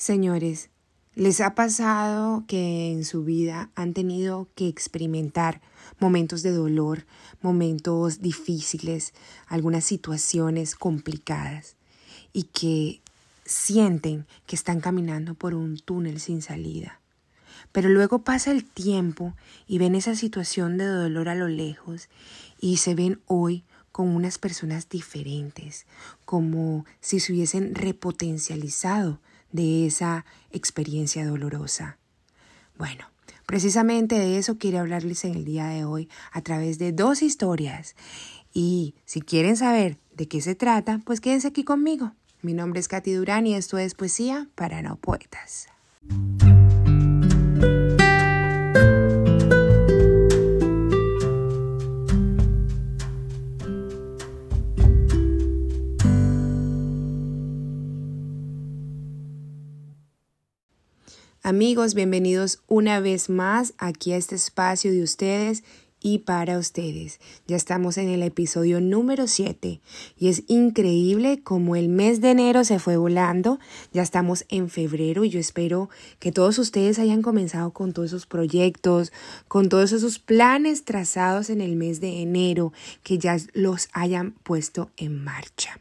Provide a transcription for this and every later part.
Señores, ¿les ha pasado que en su vida han tenido que experimentar momentos de dolor, momentos difíciles, algunas situaciones complicadas y que sienten que están caminando por un túnel sin salida? Pero luego pasa el tiempo y ven esa situación de dolor a lo lejos y se ven hoy con unas personas diferentes, como si se hubiesen repotencializado de esa experiencia dolorosa. Bueno, precisamente de eso quiero hablarles en el día de hoy a través de dos historias. Y si quieren saber de qué se trata, pues quédense aquí conmigo. Mi nombre es Katy Durán y esto es Poesía para no poetas. Amigos, bienvenidos una vez más aquí a este espacio de ustedes y para ustedes. Ya estamos en el episodio número 7 y es increíble como el mes de enero se fue volando. Ya estamos en febrero y yo espero que todos ustedes hayan comenzado con todos esos proyectos, con todos esos planes trazados en el mes de enero, que ya los hayan puesto en marcha.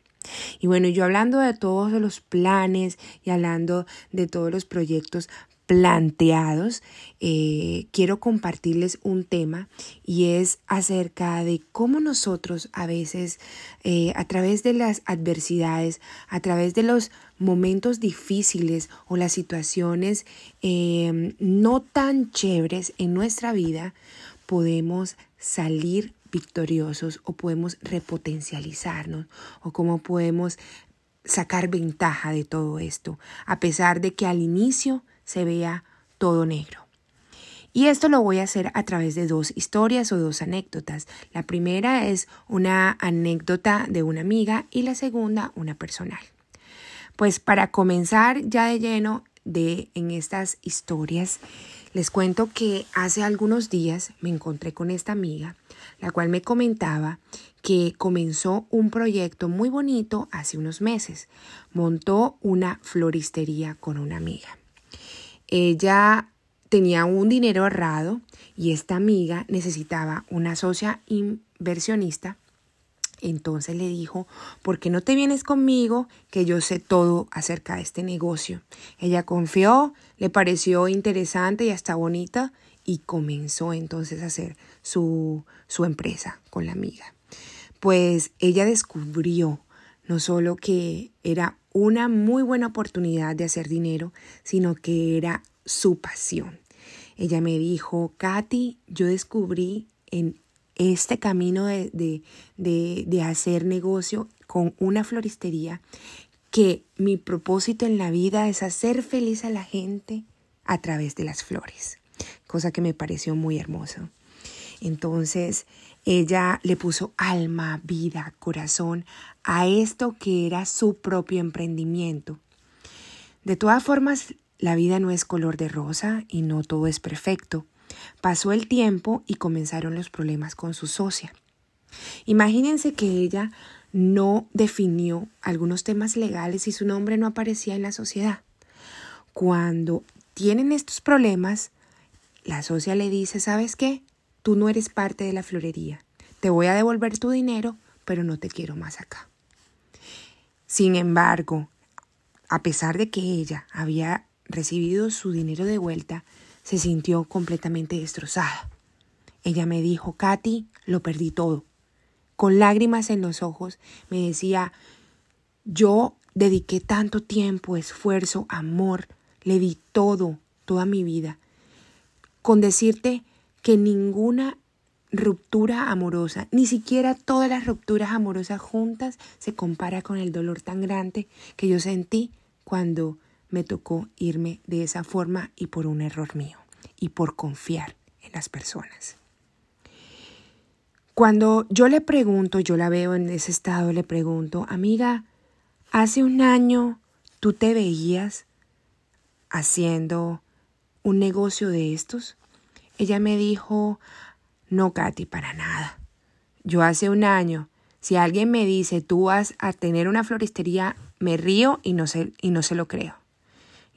Y bueno, yo hablando de todos los planes y hablando de todos los proyectos, planteados, eh, quiero compartirles un tema y es acerca de cómo nosotros a veces eh, a través de las adversidades, a través de los momentos difíciles o las situaciones em, no tan chéveres en nuestra vida, podemos salir victoriosos o podemos repotencializarnos o cómo podemos sacar ventaja de todo esto, a pesar de que al inicio se vea todo negro. Y esto lo voy a hacer a través de dos historias o dos anécdotas. La primera es una anécdota de una amiga y la segunda una personal. Pues para comenzar ya de lleno de en estas historias, les cuento que hace algunos días me encontré con esta amiga, la cual me comentaba que comenzó un proyecto muy bonito hace unos meses. Montó una floristería con una amiga. Ella tenía un dinero ahorrado y esta amiga necesitaba una socia inversionista. Entonces le dijo, ¿por qué no te vienes conmigo? Que yo sé todo acerca de este negocio. Ella confió, le pareció interesante y hasta bonita y comenzó entonces a hacer su, su empresa con la amiga. Pues ella descubrió no solo que era una muy buena oportunidad de hacer dinero, sino que era su pasión. Ella me dijo, Katy, yo descubrí en este camino de, de, de, de hacer negocio con una floristería que mi propósito en la vida es hacer feliz a la gente a través de las flores, cosa que me pareció muy hermoso. Entonces, ella le puso alma, vida, corazón a esto que era su propio emprendimiento. De todas formas, la vida no es color de rosa y no todo es perfecto. Pasó el tiempo y comenzaron los problemas con su socia. Imagínense que ella no definió algunos temas legales y su nombre no aparecía en la sociedad. Cuando tienen estos problemas, la socia le dice, ¿sabes qué? Tú no eres parte de la florería. Te voy a devolver tu dinero, pero no te quiero más acá. Sin embargo, a pesar de que ella había recibido su dinero de vuelta, se sintió completamente destrozada. Ella me dijo, Katy, lo perdí todo. Con lágrimas en los ojos, me decía, yo dediqué tanto tiempo, esfuerzo, amor, le di todo, toda mi vida. Con decirte que ninguna ruptura amorosa, ni siquiera todas las rupturas amorosas juntas se compara con el dolor tan grande que yo sentí cuando me tocó irme de esa forma y por un error mío y por confiar en las personas. Cuando yo le pregunto, yo la veo en ese estado, le pregunto, amiga, hace un año tú te veías haciendo un negocio de estos? Ella me dijo, no, Katy, para nada. Yo hace un año, si alguien me dice, tú vas a tener una floristería, me río y no se, y no se lo creo.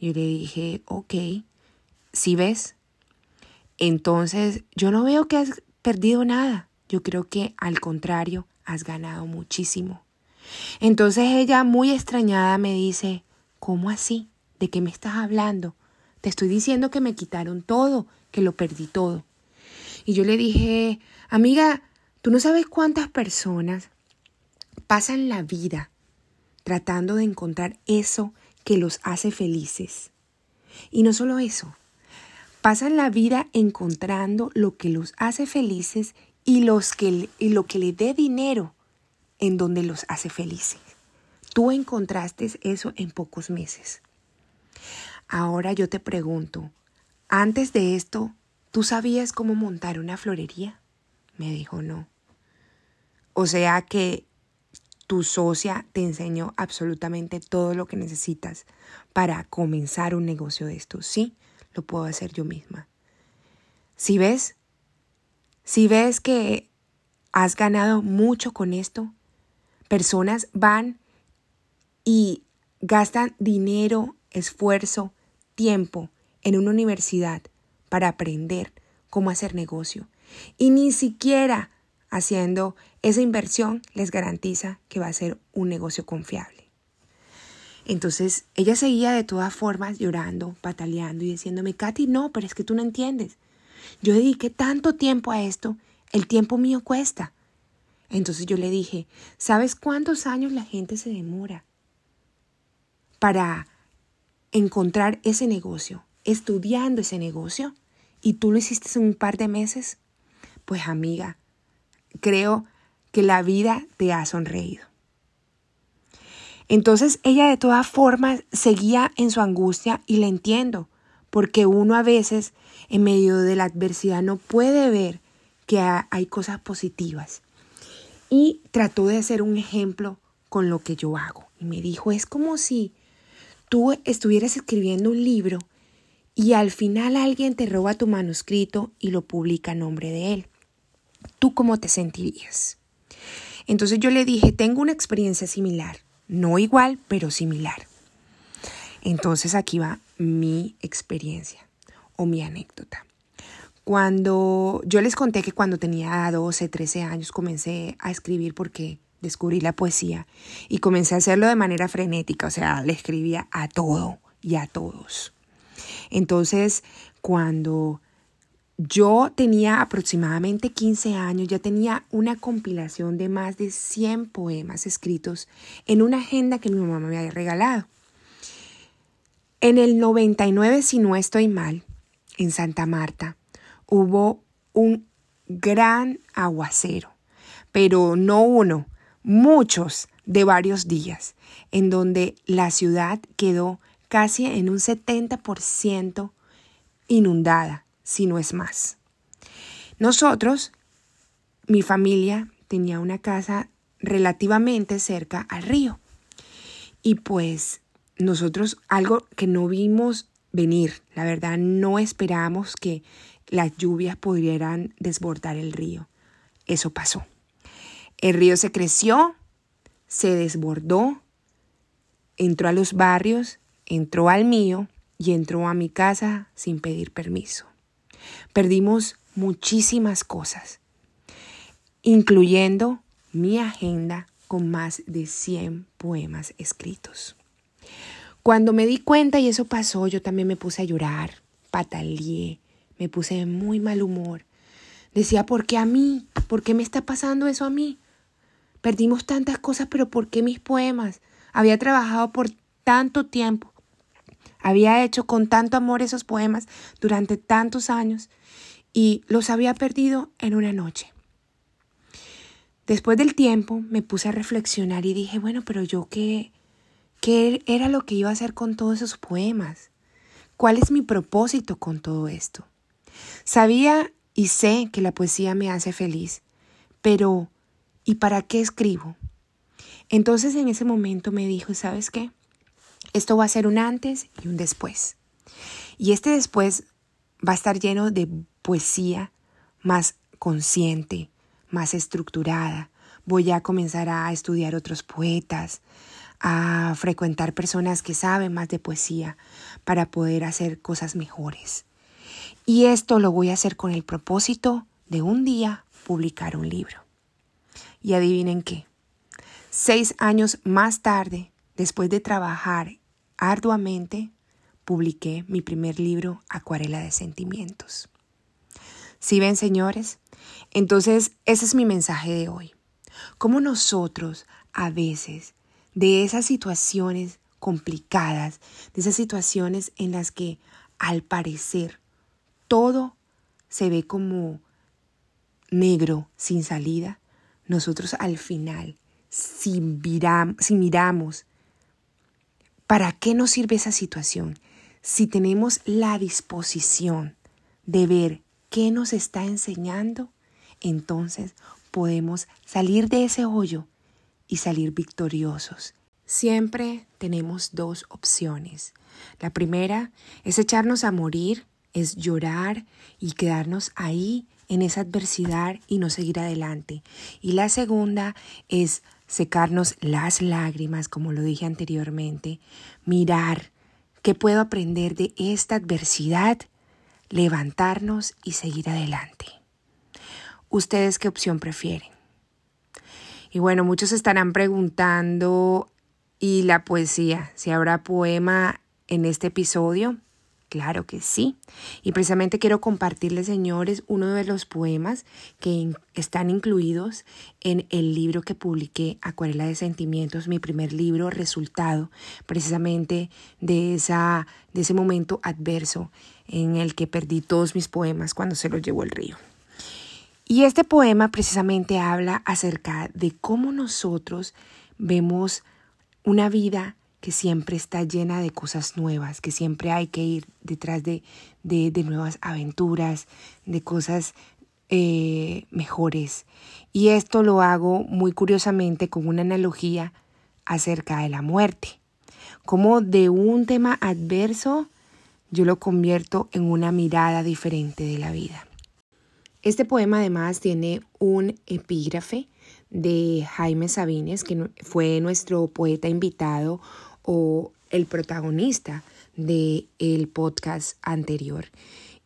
Yo le dije, ok, si ves, entonces yo no veo que has perdido nada. Yo creo que al contrario, has ganado muchísimo. Entonces ella, muy extrañada, me dice, ¿cómo así? ¿De qué me estás hablando? Te estoy diciendo que me quitaron todo, que lo perdí todo. Y yo le dije, amiga, tú no sabes cuántas personas pasan la vida tratando de encontrar eso que los hace felices. Y no solo eso, pasan la vida encontrando lo que los hace felices y, los que, y lo que le dé dinero en donde los hace felices. Tú encontraste eso en pocos meses. Ahora yo te pregunto, antes de esto, ¿tú sabías cómo montar una florería? Me dijo no. O sea que tu socia te enseñó absolutamente todo lo que necesitas para comenzar un negocio de esto. Sí, lo puedo hacer yo misma. Si ves, si ves que has ganado mucho con esto, personas van y gastan dinero, esfuerzo, tiempo en una universidad para aprender cómo hacer negocio. Y ni siquiera haciendo esa inversión les garantiza que va a ser un negocio confiable. Entonces ella seguía de todas formas llorando, pataleando y diciéndome, Katy, no, pero es que tú no entiendes. Yo dediqué tanto tiempo a esto, el tiempo mío cuesta. Entonces yo le dije, ¿sabes cuántos años la gente se demora para encontrar ese negocio, estudiando ese negocio? ¿Y tú lo hiciste en un par de meses? Pues amiga, creo que la vida te ha sonreído. Entonces ella de todas formas seguía en su angustia y la entiendo, porque uno a veces en medio de la adversidad no puede ver que hay cosas positivas. Y trató de hacer un ejemplo con lo que yo hago. Y me dijo, es como si tú estuvieras escribiendo un libro y al final alguien te roba tu manuscrito y lo publica a nombre de él. ¿Tú cómo te sentirías? Entonces yo le dije, tengo una experiencia similar, no igual, pero similar. Entonces aquí va mi experiencia o mi anécdota. Cuando yo les conté que cuando tenía 12, 13 años comencé a escribir porque descubrí la poesía y comencé a hacerlo de manera frenética, o sea, le escribía a todo y a todos. Entonces, cuando yo tenía aproximadamente 15 años, ya tenía una compilación de más de 100 poemas escritos en una agenda que mi mamá me había regalado. En el 99, si no estoy mal, en Santa Marta, hubo un gran aguacero, pero no uno, muchos de varios días, en donde la ciudad quedó casi en un 70% inundada si no es más. Nosotros, mi familia, tenía una casa relativamente cerca al río. Y pues nosotros algo que no vimos venir, la verdad no esperábamos que las lluvias pudieran desbordar el río. Eso pasó. El río se creció, se desbordó, entró a los barrios, entró al mío y entró a mi casa sin pedir permiso. Perdimos muchísimas cosas, incluyendo mi agenda con más de 100 poemas escritos. Cuando me di cuenta y eso pasó, yo también me puse a llorar, pataleé, me puse de muy mal humor. Decía, ¿por qué a mí? ¿Por qué me está pasando eso a mí? Perdimos tantas cosas, pero ¿por qué mis poemas? Había trabajado por tanto tiempo había hecho con tanto amor esos poemas durante tantos años y los había perdido en una noche. Después del tiempo me puse a reflexionar y dije, bueno, pero yo qué, qué era lo que iba a hacer con todos esos poemas? ¿Cuál es mi propósito con todo esto? Sabía y sé que la poesía me hace feliz, pero ¿y para qué escribo? Entonces en ese momento me dijo, ¿sabes qué? Esto va a ser un antes y un después. Y este después va a estar lleno de poesía más consciente, más estructurada. Voy a comenzar a estudiar otros poetas, a frecuentar personas que saben más de poesía para poder hacer cosas mejores. Y esto lo voy a hacer con el propósito de un día publicar un libro. Y adivinen qué. Seis años más tarde, después de trabajar arduamente, publiqué mi primer libro, Acuarela de Sentimientos. ¿Sí ven, señores? Entonces, ese es mi mensaje de hoy. Cómo nosotros a veces de esas situaciones complicadas, de esas situaciones en las que al parecer todo se ve como negro sin salida, nosotros al final, si, si miramos, ¿para qué nos sirve esa situación? Si tenemos la disposición de ver qué nos está enseñando, entonces podemos salir de ese hoyo y salir victoriosos. Siempre tenemos dos opciones. La primera es echarnos a morir, es llorar y quedarnos ahí en esa adversidad y no seguir adelante. Y la segunda es secarnos las lágrimas, como lo dije anteriormente, mirar qué puedo aprender de esta adversidad, levantarnos y seguir adelante. ¿Ustedes qué opción prefieren? Y bueno, muchos estarán preguntando, ¿y la poesía? ¿Si habrá poema en este episodio? Claro que sí. Y precisamente quiero compartirles, señores, uno de los poemas que están incluidos en el libro que publiqué, Acuarela de Sentimientos, mi primer libro, resultado precisamente de, esa, de ese momento adverso en el que perdí todos mis poemas cuando se los llevó el río. Y este poema precisamente habla acerca de cómo nosotros vemos una vida que siempre está llena de cosas nuevas, que siempre hay que ir detrás de, de, nuevas aventuras, de cosas eh, mejores. Y esto lo hago muy curiosamente con una analogía acerca de la muerte. Como de un tema adverso yo lo convierto en una mirada diferente de la vida. Este poema además tiene un epígrafe de Jaime Sabines, que fue nuestro poeta invitado o el protagonista del el podcast anterior.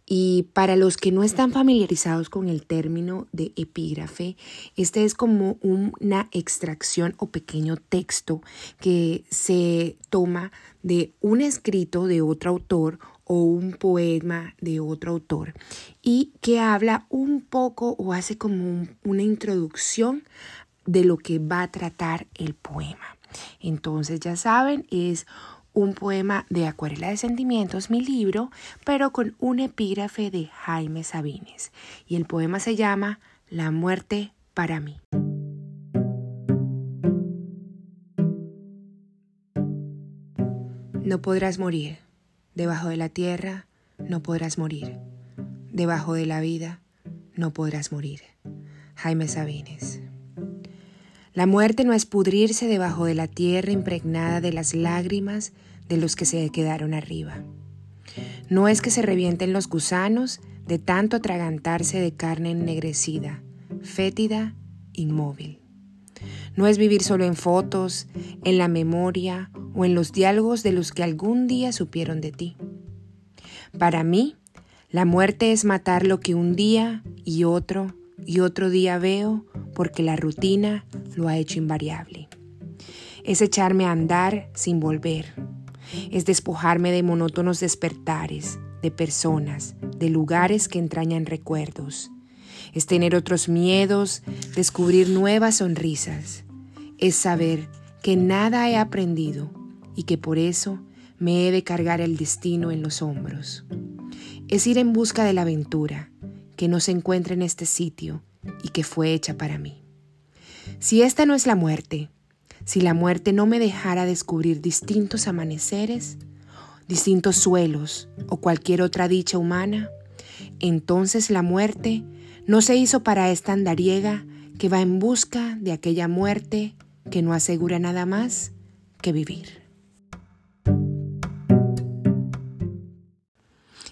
Y para los que no están familiarizados con el término de epígrafe, este es como una extracción o pequeño texto que se toma de un escrito de otro autor o un poema de otro autor y que habla un poco o hace como una introducción de lo que va a tratar el poema. Entonces ya saben, es un poema de Acuarela de Sentimientos, mi libro, pero con un epígrafe de Jaime Sabines. Y el poema se llama La muerte para mí. No podrás morir Debajo de la tierra no podrás morir. Debajo de la vida no podrás morir. Jaime Sabines. La muerte no es pudrirse debajo de la tierra impregnada de las lágrimas de los que se quedaron arriba. No es que se revienten los gusanos de tanto atragantarse de carne ennegrecida, fétida, inmóvil. No es vivir solo en fotos, en la memoria o en los diálogos de los que algún día supieron de ti. Para mí, la muerte es matar lo que un día y otro y otro día veo porque la rutina lo ha hecho invariable. Es echarme a andar sin volver. Es despojarme de monótonos despertares, de personas, de lugares que entrañan recuerdos. Es tener otros miedos, descubrir nuevas sonrisas es saber que nada he aprendido y que por eso me he de cargar el destino en los hombros. Es ir en busca de la aventura que no se encuentra en este sitio y que fue hecha para mí. Si esta no es la muerte, si la muerte no me dejara descubrir distintos amaneceres, distintos suelos o cualquier otra dicha humana, entonces la muerte no se hizo para esta andariega que va en busca de aquella muerte que no asegura nada más que vivir.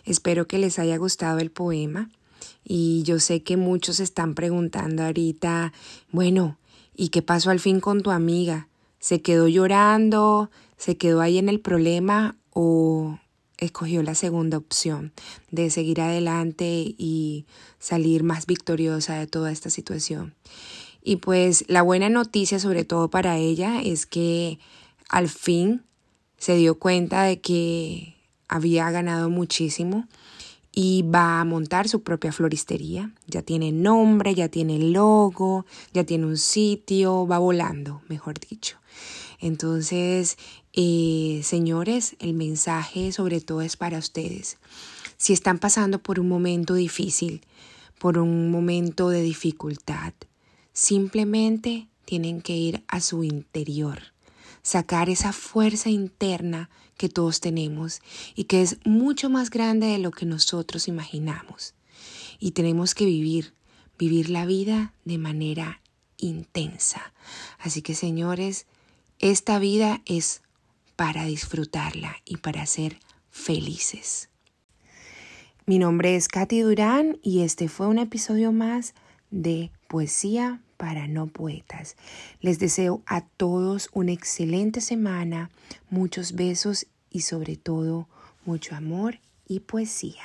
Espero que les haya gustado el poema y yo sé que muchos están preguntando ahorita, bueno, ¿y qué pasó al fin con tu amiga? ¿Se quedó llorando? ¿Se quedó ahí en el problema? ¿O escogió la segunda opción de seguir adelante y salir más victoriosa de toda esta situación? Y pues la buena noticia, sobre todo para ella, es que al fin se dio cuenta de que había ganado muchísimo y va a montar su propia floristería. Ya tiene nombre, ya tiene logo, ya tiene un sitio, va volando, mejor dicho. Entonces, eh, señores, el mensaje sobre todo es para ustedes. Si están pasando por un momento difícil, por un momento de dificultad, simplemente tienen que ir a su interior, sacar esa fuerza interna que todos tenemos y que es mucho más grande de lo que nosotros imaginamos. Y tenemos que vivir, vivir la vida de manera intensa. Así que señores, esta vida es para disfrutarla y para ser felices. Mi nombre es Katy Durán y este fue un episodio más de Poesía para no poetas. Les deseo a todos una excelente semana, muchos besos y sobre todo mucho amor y poesía.